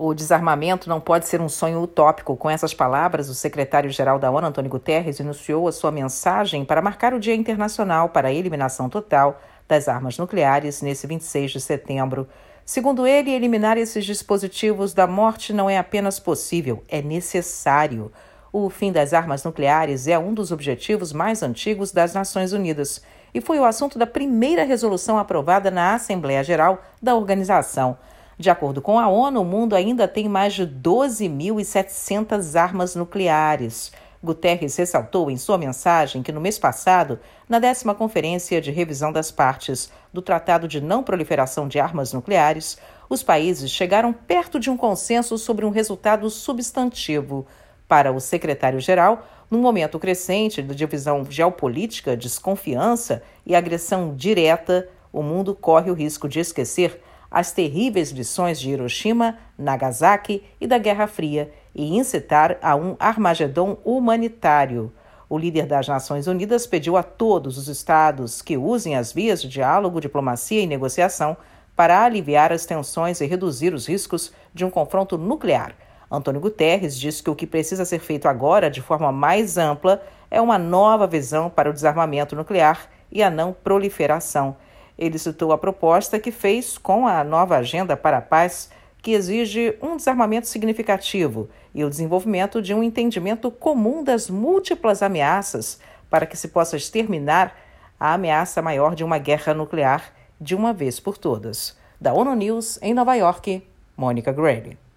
O desarmamento não pode ser um sonho utópico. Com essas palavras, o secretário-geral da ONU, Antônio Guterres, iniciou a sua mensagem para marcar o Dia Internacional para a Eliminação Total das Armas Nucleares nesse 26 de setembro. Segundo ele, eliminar esses dispositivos da morte não é apenas possível, é necessário. O fim das armas nucleares é um dos objetivos mais antigos das Nações Unidas e foi o assunto da primeira resolução aprovada na Assembleia Geral da organização. De acordo com a ONU, o mundo ainda tem mais de 12.700 armas nucleares. Guterres ressaltou em sua mensagem que no mês passado, na décima Conferência de Revisão das Partes do Tratado de Não Proliferação de Armas Nucleares, os países chegaram perto de um consenso sobre um resultado substantivo. Para o secretário-geral, num momento crescente de divisão geopolítica, desconfiança e agressão direta, o mundo corre o risco de esquecer as terríveis lições de Hiroshima, Nagasaki e da Guerra Fria e incitar a um Armagedon humanitário. O líder das Nações Unidas pediu a todos os estados que usem as vias de diálogo, diplomacia e negociação para aliviar as tensões e reduzir os riscos de um confronto nuclear. Antônio Guterres disse que o que precisa ser feito agora, de forma mais ampla, é uma nova visão para o desarmamento nuclear e a não proliferação ele citou a proposta que fez com a nova Agenda para a Paz, que exige um desarmamento significativo e o desenvolvimento de um entendimento comum das múltiplas ameaças para que se possa exterminar a ameaça maior de uma guerra nuclear de uma vez por todas. Da ONU News, em Nova York, Mônica Gray.